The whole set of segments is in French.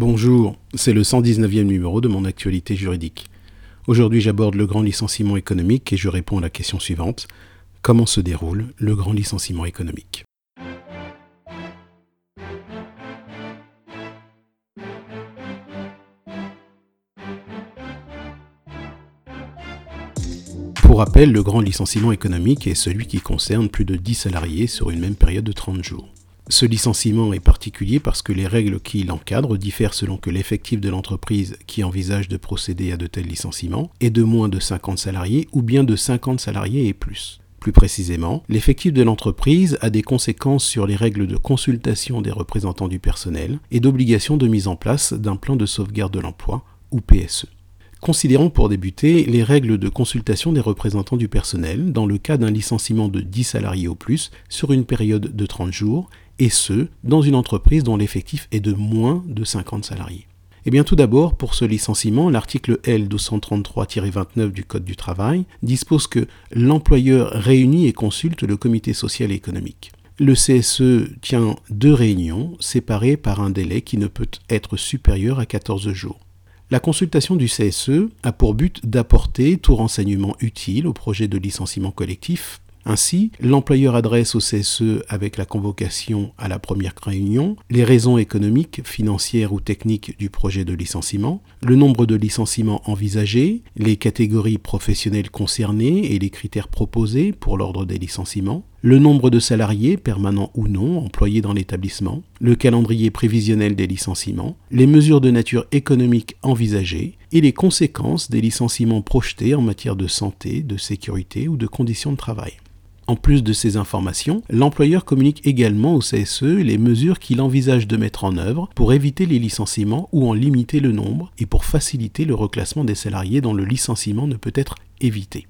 Bonjour, c'est le 119e numéro de mon actualité juridique. Aujourd'hui j'aborde le grand licenciement économique et je réponds à la question suivante. Comment se déroule le grand licenciement économique? Pour rappel, le grand licenciement économique est celui qui concerne plus de 10 salariés sur une même période de 30 jours. Ce licenciement est particulier parce que les règles qui l'encadrent diffèrent selon que l'effectif de l'entreprise qui envisage de procéder à de tels licenciements est de moins de 50 salariés ou bien de 50 salariés et plus. Plus précisément, l'effectif de l'entreprise a des conséquences sur les règles de consultation des représentants du personnel et d'obligation de mise en place d'un plan de sauvegarde de l'emploi ou PSE. Considérons pour débuter les règles de consultation des représentants du personnel dans le cas d'un licenciement de 10 salariés au plus sur une période de 30 jours, et ce, dans une entreprise dont l'effectif est de moins de 50 salariés. Eh bien tout d'abord, pour ce licenciement, l'article L233-29 du Code du travail dispose que l'employeur réunit et consulte le comité social et économique. Le CSE tient deux réunions séparées par un délai qui ne peut être supérieur à 14 jours. La consultation du CSE a pour but d'apporter tout renseignement utile au projet de licenciement collectif ainsi, l'employeur adresse au CSE avec la convocation à la première réunion les raisons économiques, financières ou techniques du projet de licenciement, le nombre de licenciements envisagés, les catégories professionnelles concernées et les critères proposés pour l'ordre des licenciements, le nombre de salariés, permanents ou non, employés dans l'établissement, le calendrier prévisionnel des licenciements, les mesures de nature économique envisagées et les conséquences des licenciements projetés en matière de santé, de sécurité ou de conditions de travail. En plus de ces informations, l'employeur communique également au CSE les mesures qu'il envisage de mettre en œuvre pour éviter les licenciements ou en limiter le nombre et pour faciliter le reclassement des salariés dont le licenciement ne peut être évité.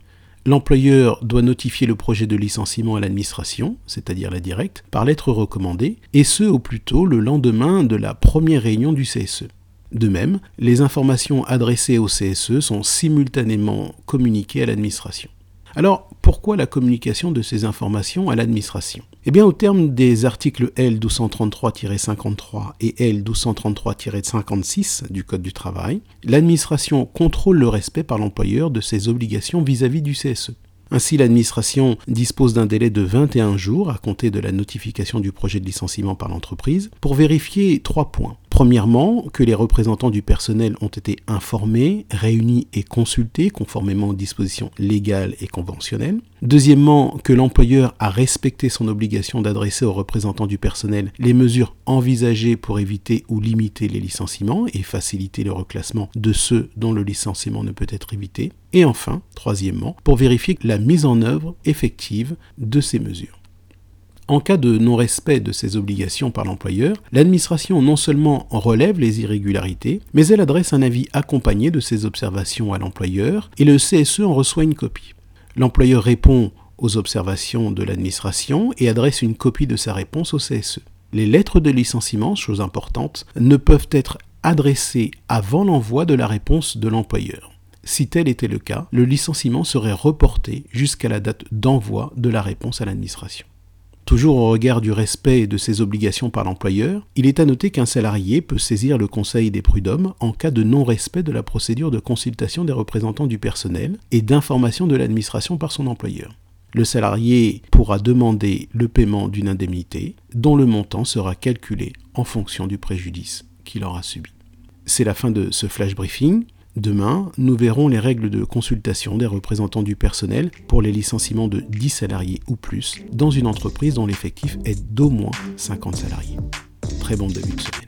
L'employeur doit notifier le projet de licenciement à l'administration, c'est-à-dire la directe, par lettre recommandée, et ce au plus tôt le lendemain de la première réunion du CSE. De même, les informations adressées au CSE sont simultanément communiquées à l'administration. Alors, pourquoi la communication de ces informations à l'administration? Eh bien, au terme des articles L1233-53 et L1233-56 du Code du travail, l'administration contrôle le respect par l'employeur de ses obligations vis-à-vis -vis du CSE. Ainsi, l'administration dispose d'un délai de 21 jours à compter de la notification du projet de licenciement par l'entreprise pour vérifier trois points. Premièrement, que les représentants du personnel ont été informés, réunis et consultés conformément aux dispositions légales et conventionnelles. Deuxièmement, que l'employeur a respecté son obligation d'adresser aux représentants du personnel les mesures envisagées pour éviter ou limiter les licenciements et faciliter le reclassement de ceux dont le licenciement ne peut être évité. Et enfin, troisièmement, pour vérifier la mise en œuvre effective de ces mesures. En cas de non-respect de ces obligations par l'employeur, l'administration non seulement relève les irrégularités, mais elle adresse un avis accompagné de ces observations à l'employeur et le CSE en reçoit une copie. L'employeur répond aux observations de l'administration et adresse une copie de sa réponse au CSE. Les lettres de licenciement, chose importante, ne peuvent être adressées avant l'envoi de la réponse de l'employeur. Si tel était le cas, le licenciement serait reporté jusqu'à la date d'envoi de la réponse à l'administration. Toujours au regard du respect de ses obligations par l'employeur, il est à noter qu'un salarié peut saisir le Conseil des prud'hommes en cas de non-respect de la procédure de consultation des représentants du personnel et d'information de l'administration par son employeur. Le salarié pourra demander le paiement d'une indemnité dont le montant sera calculé en fonction du préjudice qu'il aura subi. C'est la fin de ce flash briefing. Demain, nous verrons les règles de consultation des représentants du personnel pour les licenciements de 10 salariés ou plus dans une entreprise dont l'effectif est d'au moins 50 salariés. Très bon début de semaine.